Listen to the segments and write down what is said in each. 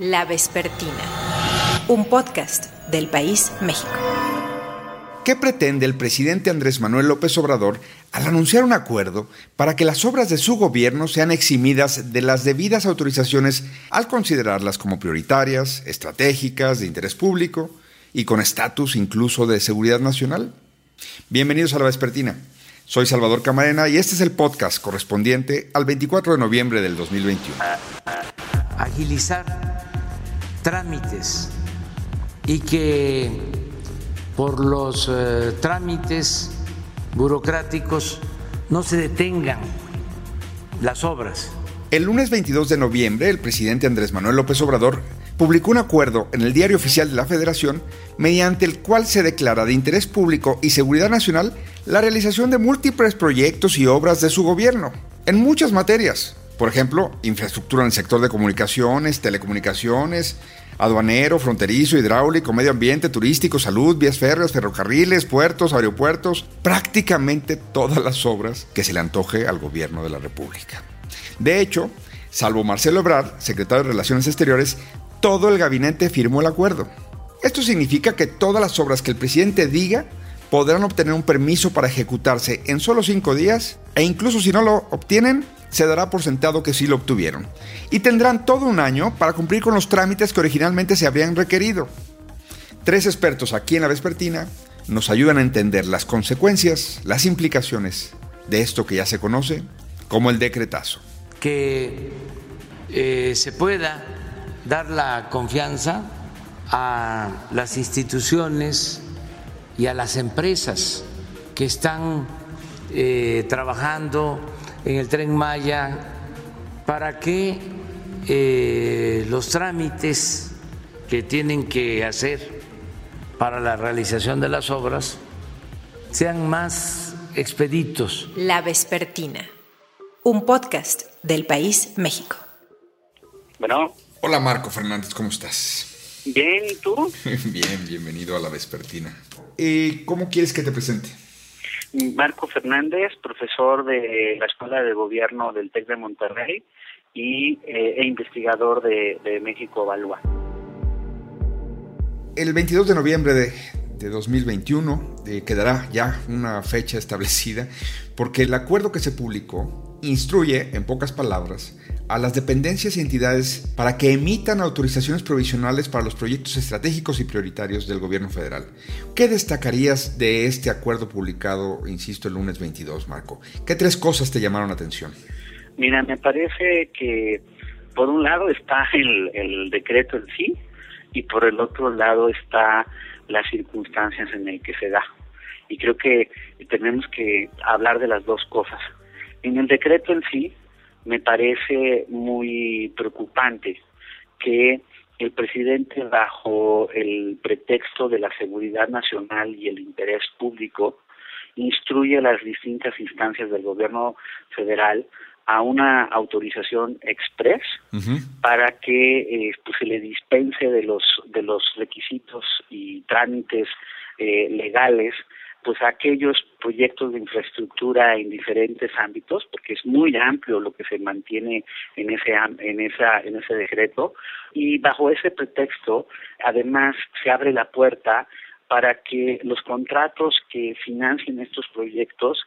La Vespertina, un podcast del País México. ¿Qué pretende el presidente Andrés Manuel López Obrador al anunciar un acuerdo para que las obras de su gobierno sean eximidas de las debidas autorizaciones al considerarlas como prioritarias, estratégicas, de interés público y con estatus incluso de seguridad nacional? Bienvenidos a la Vespertina. Soy Salvador Camarena y este es el podcast correspondiente al 24 de noviembre del 2021. Agilizar trámites y que por los eh, trámites burocráticos no se detengan las obras. El lunes 22 de noviembre, el presidente Andrés Manuel López Obrador publicó un acuerdo en el Diario Oficial de la Federación mediante el cual se declara de interés público y seguridad nacional la realización de múltiples proyectos y obras de su gobierno, en muchas materias, por ejemplo, infraestructura en el sector de comunicaciones, telecomunicaciones, aduanero, fronterizo, hidráulico, medio ambiente, turístico, salud, vías férreas, ferrocarriles, puertos, aeropuertos, prácticamente todas las obras que se le antoje al gobierno de la República. De hecho, salvo Marcelo Ebrard, secretario de Relaciones Exteriores, todo el gabinete firmó el acuerdo. Esto significa que todas las obras que el presidente diga podrán obtener un permiso para ejecutarse en solo cinco días e incluso si no lo obtienen, se dará por sentado que sí lo obtuvieron. Y tendrán todo un año para cumplir con los trámites que originalmente se habían requerido. Tres expertos aquí en la Vespertina nos ayudan a entender las consecuencias, las implicaciones de esto que ya se conoce como el decretazo. Que eh, se pueda dar la confianza a las instituciones y a las empresas que están eh, trabajando en el tren Maya para que eh, los trámites que tienen que hacer para la realización de las obras sean más expeditos. La Vespertina, un podcast del País México. Bueno. Hola Marco Fernández, ¿cómo estás? Bien, ¿y tú? Bien, bienvenido a la Vespertina. Eh, ¿Cómo quieres que te presente? Marco Fernández, profesor de la Escuela de Gobierno del TEC de Monterrey y, eh, e investigador de, México Evalúa. El 22 de noviembre de, 2021 eh, quedará ya una fecha establecida porque el acuerdo que se publicó instruye, en pocas palabras, a las dependencias y entidades para que emitan autorizaciones provisionales para los proyectos estratégicos y prioritarios del gobierno federal. ¿Qué destacarías de este acuerdo publicado, insisto, el lunes 22, Marco? ¿Qué tres cosas te llamaron la atención? Mira, me parece que por un lado está el, el decreto en sí y por el otro lado está las circunstancias en las que se da. Y creo que tenemos que hablar de las dos cosas. En el decreto en sí, me parece muy preocupante que el presidente bajo el pretexto de la seguridad nacional y el interés público instruye a las distintas instancias del gobierno federal a una autorización express para que eh, pues, se le dispense de los de los requisitos y trámites eh, legales pues aquellos proyectos de infraestructura en diferentes ámbitos porque es muy amplio lo que se mantiene en ese en esa en ese decreto. Y bajo ese pretexto además se abre la puerta para que los contratos que financien estos proyectos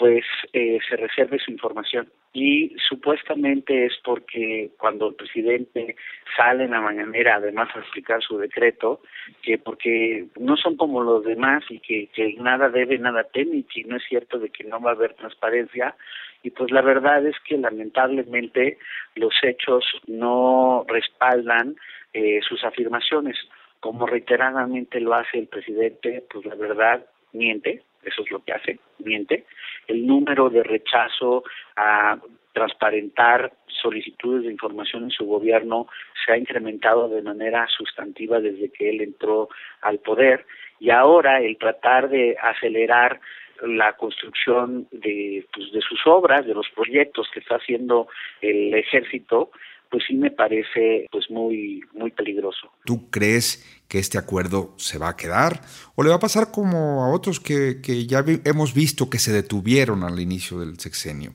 pues eh, se reserve su información. Y supuestamente es porque cuando el presidente sale en la mañanera además a explicar su decreto que porque no son como los demás y que, que nada debe nada teme y no es cierto de que no va a haber transparencia y pues la verdad es que lamentablemente los hechos no respaldan eh, sus afirmaciones. Como reiteradamente lo hace el presidente pues la verdad miente eso es lo que hace, miente, el número de rechazo a transparentar solicitudes de información en su gobierno se ha incrementado de manera sustantiva desde que él entró al poder y ahora el tratar de acelerar la construcción de, pues, de sus obras, de los proyectos que está haciendo el ejército, pues sí me parece pues muy muy peligroso. ¿Tú crees que este acuerdo se va a quedar o le va a pasar como a otros que, que ya hemos visto que se detuvieron al inicio del sexenio?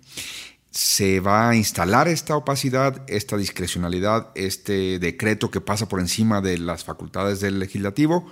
¿Se va a instalar esta opacidad, esta discrecionalidad, este decreto que pasa por encima de las facultades del legislativo?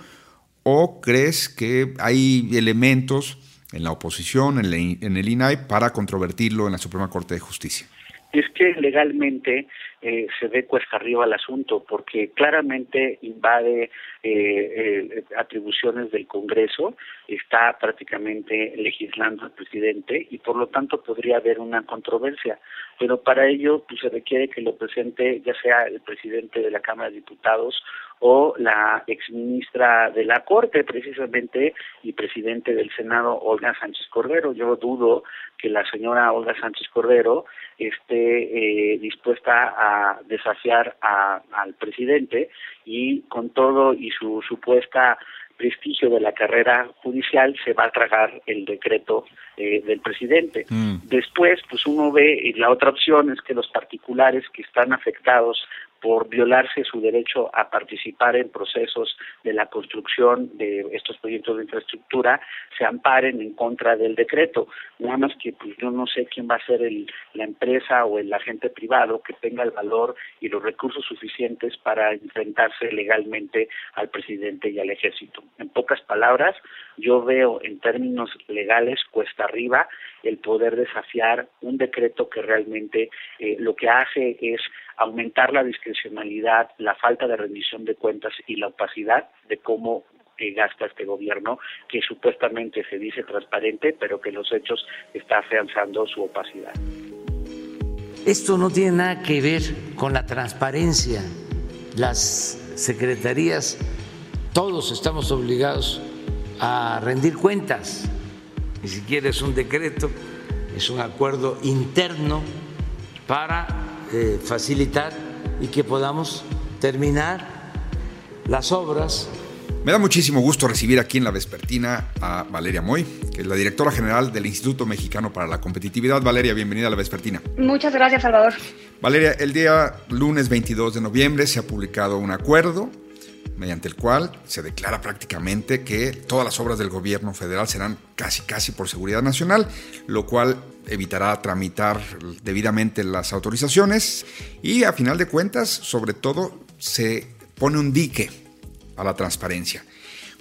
¿O crees que hay elementos en la oposición, en, el INAI, para controvertirlo en la Suprema Corte de Justicia? Es que legalmente eh, se ve cuesta arriba el asunto, porque claramente invade eh, eh, atribuciones del Congreso, está prácticamente legislando el presidente y por lo tanto podría haber una controversia. Pero para ello pues, se requiere que lo presente ya sea el presidente de la Cámara de Diputados o la exministra de la Corte, precisamente, y presidente del Senado, Olga Sánchez Cordero. Yo dudo que la señora Olga Sánchez Cordero esté eh, dispuesta a desafiar al presidente y con todo y su supuesta prestigio de la carrera judicial se va a tragar el decreto eh, del presidente. Mm. Después, pues uno ve, y la otra opción es que los particulares que están afectados por violarse su derecho a participar en procesos de la construcción de estos proyectos de infraestructura se amparen en contra del decreto. Nada más que pues yo no sé quién va a ser el, la empresa o el agente privado que tenga el valor y los recursos suficientes para enfrentarse legalmente al presidente y al ejército. En pocas palabras, yo veo en términos legales cuesta arriba el poder desafiar un decreto que realmente eh, lo que hace es aumentar la discrecionalidad, la falta de rendición de cuentas y la opacidad de cómo eh, gasta este gobierno, que supuestamente se dice transparente, pero que los hechos está afianzando su opacidad. Esto no tiene nada que ver con la transparencia. Las secretarías, todos estamos obligados a rendir cuentas. Ni siquiera es un decreto, es un acuerdo interno para eh, facilitar y que podamos terminar las obras. Me da muchísimo gusto recibir aquí en la Vespertina a Valeria Moy, que es la directora general del Instituto Mexicano para la Competitividad. Valeria, bienvenida a la Vespertina. Muchas gracias, Salvador. Valeria, el día lunes 22 de noviembre se ha publicado un acuerdo mediante el cual se declara prácticamente que todas las obras del gobierno federal serán casi casi por seguridad nacional, lo cual evitará tramitar debidamente las autorizaciones y a final de cuentas, sobre todo, se pone un dique a la transparencia.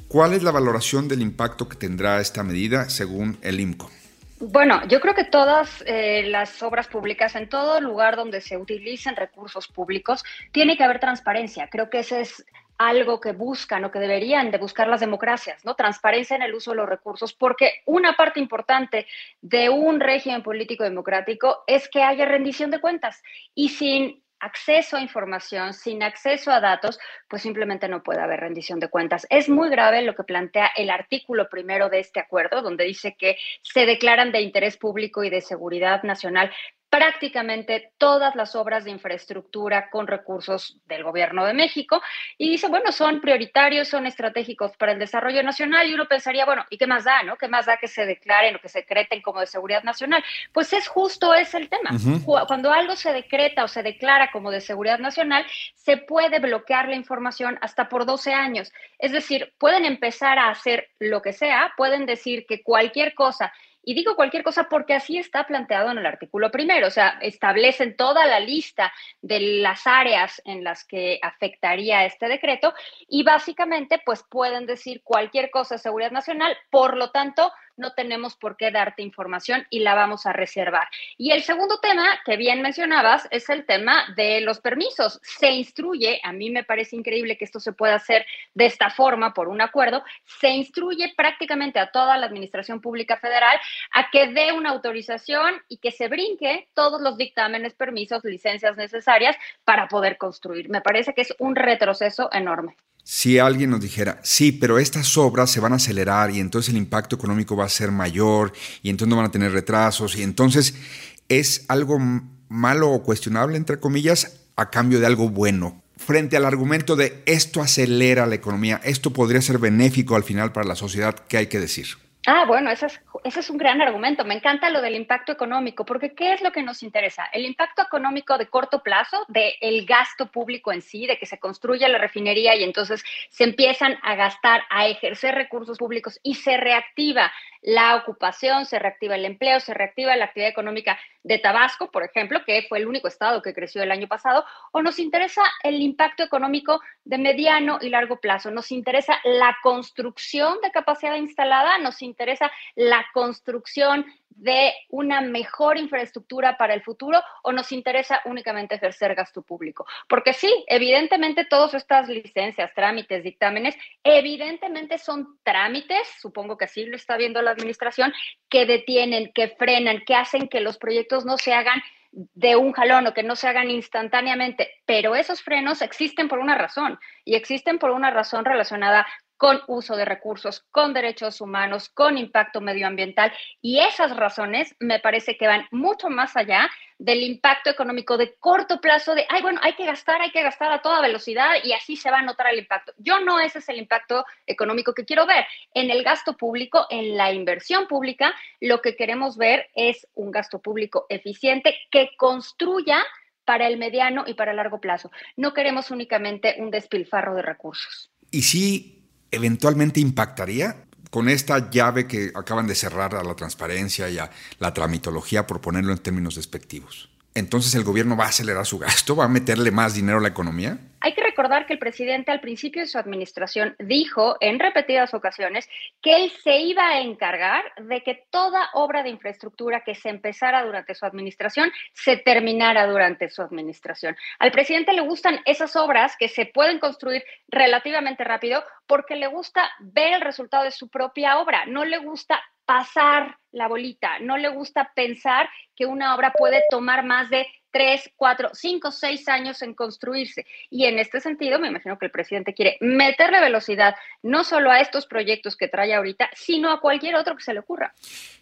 ¿Cuál es la valoración del impacto que tendrá esta medida según el IMCO? Bueno, yo creo que todas eh, las obras públicas, en todo lugar donde se utilicen recursos públicos, tiene que haber transparencia. Creo que ese es algo que buscan o que deberían de buscar las democracias, ¿no? Transparencia en el uso de los recursos, porque una parte importante de un régimen político democrático es que haya rendición de cuentas y sin acceso a información, sin acceso a datos, pues simplemente no puede haber rendición de cuentas. Es muy grave lo que plantea el artículo primero de este acuerdo, donde dice que se declaran de interés público y de seguridad nacional prácticamente todas las obras de infraestructura con recursos del gobierno de México y dice, bueno, son prioritarios, son estratégicos para el desarrollo nacional y uno pensaría, bueno, ¿y qué más da, no? ¿Qué más da que se declaren o que se decreten como de seguridad nacional? Pues es justo ese el tema. Cuando algo se decreta o se declara como de seguridad nacional, se puede bloquear la información hasta por 12 años. Es decir, pueden empezar a hacer lo que sea, pueden decir que cualquier cosa y digo cualquier cosa porque así está planteado en el artículo primero, o sea, establecen toda la lista de las áreas en las que afectaría este decreto y básicamente pues pueden decir cualquier cosa de seguridad nacional, por lo tanto, no tenemos por qué darte información y la vamos a reservar. Y el segundo tema que bien mencionabas es el tema de los permisos. Se instruye, a mí me parece increíble que esto se pueda hacer de esta forma por un acuerdo, se instruye prácticamente a toda la Administración Pública Federal a que dé una autorización y que se brinque todos los dictámenes, permisos, licencias necesarias para poder construir. Me parece que es un retroceso enorme si alguien nos dijera, sí, pero estas obras se van a acelerar y entonces el impacto económico va a ser mayor y entonces no van a tener retrasos y entonces es algo malo o cuestionable, entre comillas, a cambio de algo bueno. Frente al argumento de esto acelera la economía, esto podría ser benéfico al final para la sociedad, ¿qué hay que decir? Ah, bueno, ese es, ese es un gran argumento. Me encanta lo del impacto económico, porque ¿qué es lo que nos interesa? El impacto económico de corto plazo, del el gasto público en sí, de que se construya la refinería y entonces se empiezan a gastar, a ejercer recursos públicos y se reactiva la ocupación, se reactiva el empleo, se reactiva la actividad económica de Tabasco, por ejemplo, que fue el único estado que creció el año pasado, o nos interesa el impacto económico de mediano y largo plazo, nos interesa la construcción de capacidad instalada, nos interesa la construcción de una mejor infraestructura para el futuro o nos interesa únicamente ejercer gasto público. Porque sí, evidentemente todas estas licencias, trámites, dictámenes, evidentemente son trámites, supongo que así lo está viendo la administración, que detienen, que frenan, que hacen que los proyectos no se hagan de un jalón o que no se hagan instantáneamente, pero esos frenos existen por una razón y existen por una razón relacionada con uso de recursos, con derechos humanos, con impacto medioambiental. Y esas razones me parece que van mucho más allá del impacto económico de corto plazo de, ay, bueno, hay que gastar, hay que gastar a toda velocidad y así se va a notar el impacto. Yo no ese es el impacto económico que quiero ver. En el gasto público, en la inversión pública, lo que queremos ver es un gasto público eficiente que construya para el mediano y para el largo plazo. No queremos únicamente un despilfarro de recursos. Y sí eventualmente impactaría con esta llave que acaban de cerrar a la transparencia y a la tramitología, por ponerlo en términos despectivos? Entonces el gobierno va a acelerar su gasto, va a meterle más dinero a la economía. Hay que recordar que el presidente al principio de su administración dijo en repetidas ocasiones que él se iba a encargar de que toda obra de infraestructura que se empezara durante su administración se terminara durante su administración. Al presidente le gustan esas obras que se pueden construir relativamente rápido porque le gusta ver el resultado de su propia obra, no le gusta pasar la bolita, no le gusta pensar que una obra puede tomar más de tres, cuatro, cinco, seis años en construirse. Y en este sentido, me imagino que el presidente quiere meterle velocidad no solo a estos proyectos que trae ahorita, sino a cualquier otro que se le ocurra.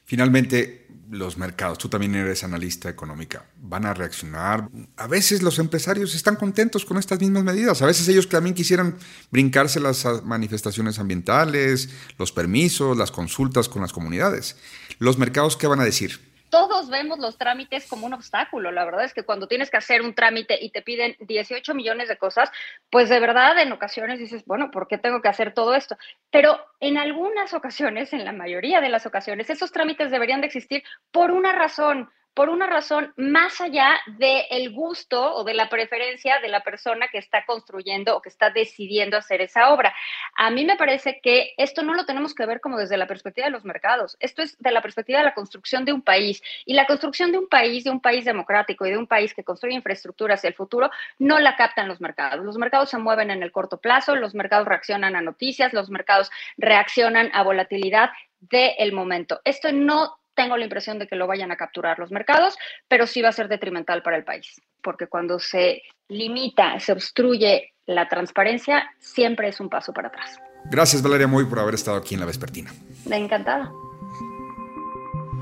Finalmente, los mercados, tú también eres analista económica, van a reaccionar. A veces los empresarios están contentos con estas mismas medidas. A veces ellos también quisieran brincarse las manifestaciones ambientales, los permisos, las consultas con las comunidades. ¿Los mercados qué van a decir? Todos vemos los trámites como un obstáculo. La verdad es que cuando tienes que hacer un trámite y te piden 18 millones de cosas, pues de verdad en ocasiones dices, bueno, ¿por qué tengo que hacer todo esto? Pero en algunas ocasiones, en la mayoría de las ocasiones, esos trámites deberían de existir por una razón por una razón más allá del gusto o de la preferencia de la persona que está construyendo o que está decidiendo hacer esa obra. A mí me parece que esto no lo tenemos que ver como desde la perspectiva de los mercados, esto es de la perspectiva de la construcción de un país. Y la construcción de un país, de un país democrático y de un país que construye infraestructura hacia el futuro, no la captan los mercados. Los mercados se mueven en el corto plazo, los mercados reaccionan a noticias, los mercados reaccionan a volatilidad del momento. Esto no tengo la impresión de que lo vayan a capturar los mercados, pero sí va a ser detrimental para el país, porque cuando se limita, se obstruye la transparencia, siempre es un paso para atrás. Gracias Valeria Muy por haber estado aquí en La Vespertina. Encantada.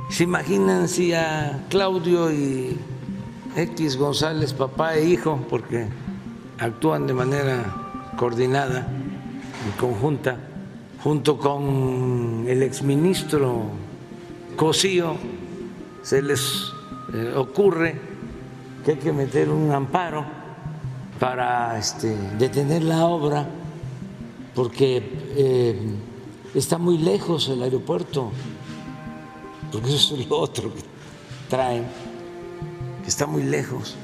¿Se imaginan si a Claudio y X González, papá e hijo, porque actúan de manera coordinada y conjunta, junto con el exministro Cosío se les eh, ocurre que hay que meter un amparo para este, detener la obra porque eh, está muy lejos el aeropuerto, porque eso es lo otro que traen, que está muy lejos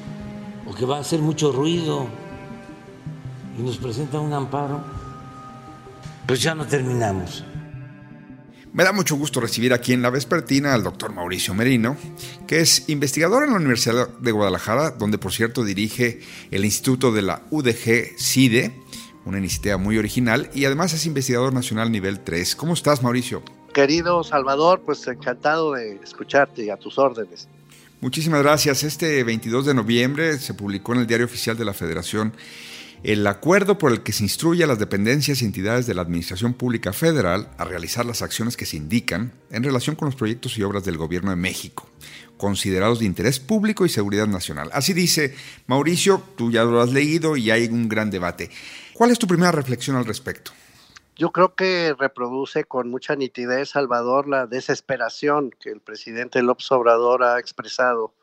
o que va a hacer mucho ruido y nos presentan un amparo, pues ya no terminamos. Me da mucho gusto recibir aquí en la vespertina al doctor Mauricio Merino, que es investigador en la Universidad de Guadalajara, donde por cierto dirige el Instituto de la UDG CIDE, una iniciativa muy original, y además es investigador nacional nivel 3. ¿Cómo estás, Mauricio? Querido Salvador, pues encantado de escucharte y a tus órdenes. Muchísimas gracias. Este 22 de noviembre se publicó en el Diario Oficial de la Federación el acuerdo por el que se instruye a las dependencias y entidades de la Administración Pública Federal a realizar las acciones que se indican en relación con los proyectos y obras del Gobierno de México, considerados de interés público y seguridad nacional. Así dice Mauricio, tú ya lo has leído y hay un gran debate. ¿Cuál es tu primera reflexión al respecto? Yo creo que reproduce con mucha nitidez, Salvador, la desesperación que el presidente López Obrador ha expresado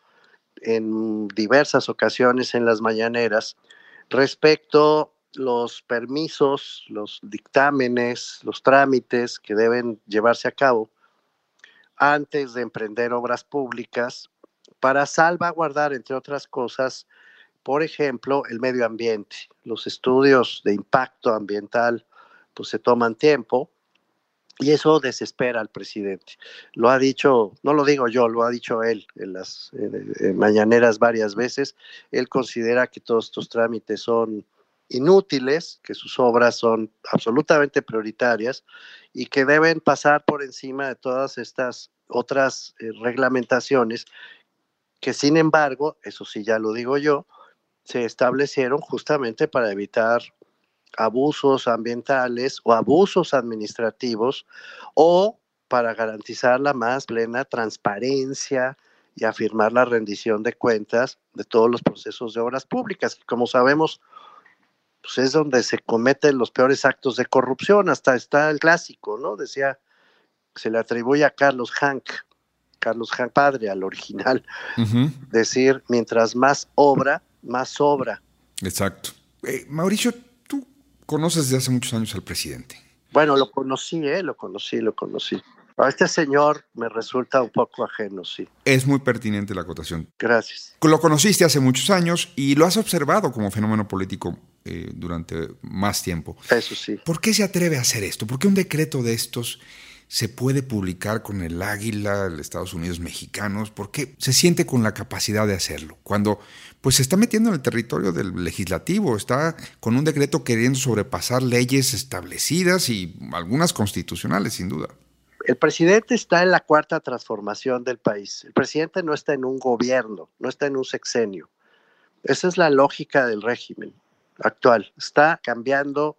en diversas ocasiones en las mañaneras respecto los permisos, los dictámenes, los trámites que deben llevarse a cabo antes de emprender obras públicas para salvaguardar, entre otras cosas, por ejemplo, el medio ambiente. Los estudios de impacto ambiental pues se toman tiempo y eso desespera al presidente. Lo ha dicho, no lo digo yo, lo ha dicho él en las mañaneras varias veces. Él considera que todos estos trámites son inútiles, que sus obras son absolutamente prioritarias y que deben pasar por encima de todas estas otras eh, reglamentaciones que sin embargo, eso sí ya lo digo yo, se establecieron justamente para evitar abusos ambientales o abusos administrativos o para garantizar la más plena transparencia y afirmar la rendición de cuentas de todos los procesos de obras públicas. Como sabemos, pues es donde se cometen los peores actos de corrupción, hasta está el clásico, ¿no? Decía, se le atribuye a Carlos Hank, Carlos Hank padre, al original, decir, mientras más obra, más sobra. Exacto. Eh, Mauricio, conoces desde hace muchos años al presidente. Bueno, lo conocí, ¿eh? Lo conocí, lo conocí. A este señor me resulta un poco ajeno, sí. Es muy pertinente la acotación. Gracias. Lo conociste hace muchos años y lo has observado como fenómeno político eh, durante más tiempo. Eso sí. ¿Por qué se atreve a hacer esto? ¿Por qué un decreto de estos se puede publicar con el águila, el Estados Unidos mexicanos? ¿Por qué se siente con la capacidad de hacerlo? Cuando pues se está metiendo en el territorio del legislativo, está con un decreto queriendo sobrepasar leyes establecidas y algunas constitucionales, sin duda. El presidente está en la cuarta transformación del país. El presidente no está en un gobierno, no está en un sexenio. Esa es la lógica del régimen actual. Está cambiando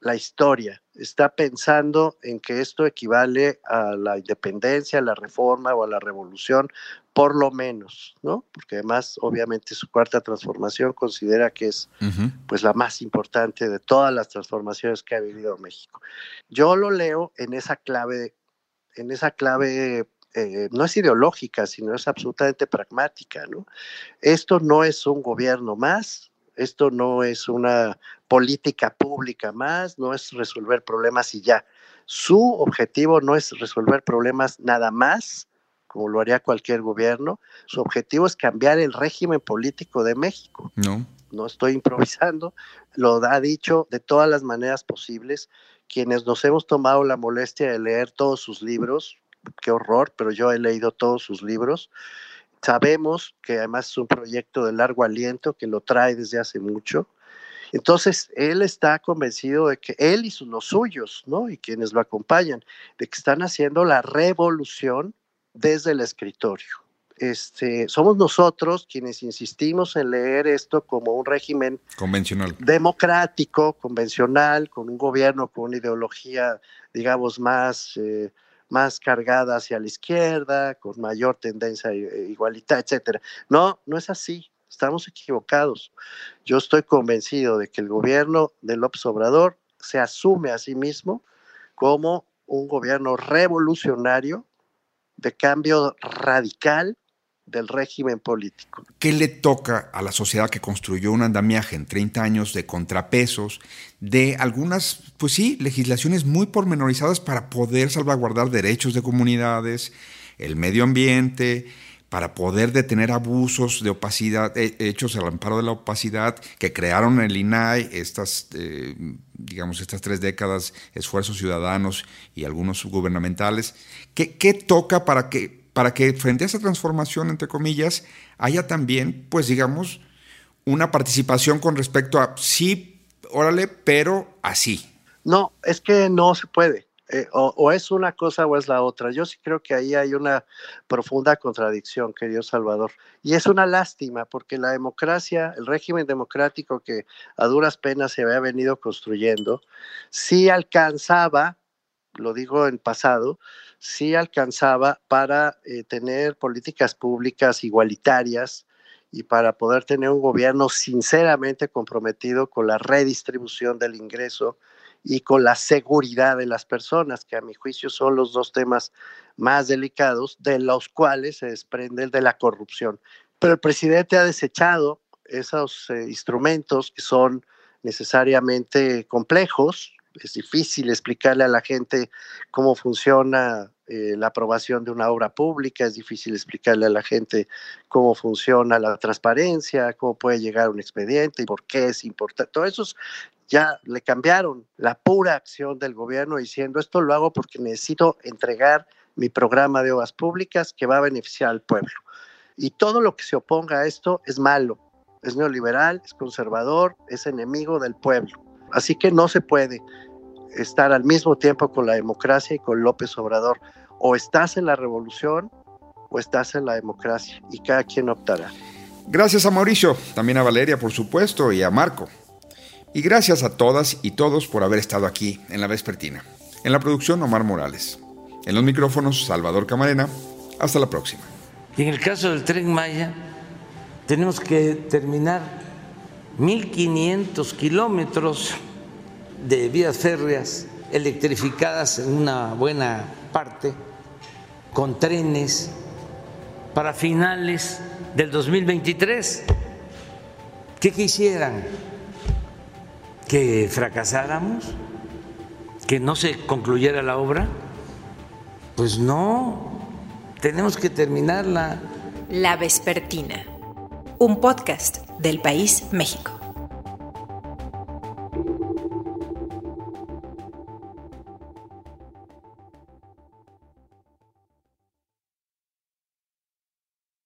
la historia, está pensando en que esto equivale a la independencia, a la reforma o a la revolución, por lo menos, ¿no? Porque además, obviamente, su cuarta transformación considera que es pues la más importante de todas las transformaciones que ha vivido México. Yo lo leo en esa clave, en esa clave eh, no es ideológica, sino es absolutamente pragmática, ¿no? Esto no es un gobierno más, esto no es una política pública más, no es resolver problemas y ya. Su objetivo no es resolver problemas nada más, como lo haría cualquier gobierno. Su objetivo es cambiar el régimen político de México. No. No estoy improvisando, lo ha dicho de todas las maneras posibles. Quienes nos hemos tomado la molestia de leer todos sus libros, qué horror, pero yo he leído todos sus libros Sabemos que además es un proyecto de largo aliento que lo trae desde hace mucho. Entonces, él está convencido de que él y los suyos, ¿no? Y quienes lo acompañan, de que están haciendo la revolución desde el escritorio. Este, somos nosotros quienes insistimos en leer esto como un régimen convencional, democrático, convencional, con un gobierno con una ideología, digamos, más eh, más cargada hacia la izquierda, con mayor tendencia igualitaria, etcétera. No, no es así. Estamos equivocados. Yo estoy convencido de que el gobierno de López Obrador se asume a sí mismo como un gobierno revolucionario de cambio radical del régimen político. ¿Qué le toca a la sociedad que construyó un andamiaje en 30 años de contrapesos, de algunas, pues sí, legislaciones muy pormenorizadas para poder salvaguardar derechos de comunidades, el medio ambiente, para poder detener abusos de opacidad, hechos al amparo de la opacidad, que crearon el INAI, estas, eh, digamos, estas tres décadas, esfuerzos ciudadanos y algunos gubernamentales. ¿Qué, qué toca para que para que frente a esa transformación, entre comillas, haya también, pues digamos, una participación con respecto a sí, órale, pero así. No, es que no se puede. Eh, o, es una cosa o es la otra. Yo sí creo que ahí hay una profunda contradicción, querido Salvador. Y es una lástima porque la democracia, el régimen democrático que a duras penas se había venido construyendo, sí alcanzaba, lo digo en pasado, sí alcanzaba para eh, tener políticas públicas igualitarias y para poder tener un gobierno sinceramente comprometido con la redistribución del ingreso y con la seguridad de las personas, que a mi juicio son los dos temas más delicados, de los cuales se desprende el de la corrupción. Pero el presidente ha desechado esos eh, instrumentos que son necesariamente complejos. Es difícil explicarle a la gente cómo funciona eh, la aprobación de una obra pública, es difícil explicarle a la gente cómo funciona la transparencia, cómo puede llegar un expediente y por qué es importante. Todo eso ya le cambiaron la pura acción del gobierno diciendo esto lo hago porque necesito entregar mi programa de obras públicas que va a beneficiar al pueblo. Y todo lo que se oponga a esto es malo, es neoliberal, es conservador, es enemigo del pueblo. Así que no se puede estar al mismo tiempo con la democracia y con López Obrador. O estás en la revolución o estás en la democracia y cada quien optará. Gracias a Mauricio, también a Valeria por supuesto y a Marco. Y gracias a todas y todos por haber estado aquí en la Vespertina. En la producción Omar Morales. En los micrófonos Salvador Camarena. Hasta la próxima. Y en el caso del tren Maya, tenemos que terminar 1.500 kilómetros de vías férreas electrificadas en una buena parte, con trenes, para finales del 2023. ¿Qué quisieran? ¿Que fracasáramos? ¿Que no se concluyera la obra? Pues no, tenemos que terminarla. La Vespertina, un podcast del País México.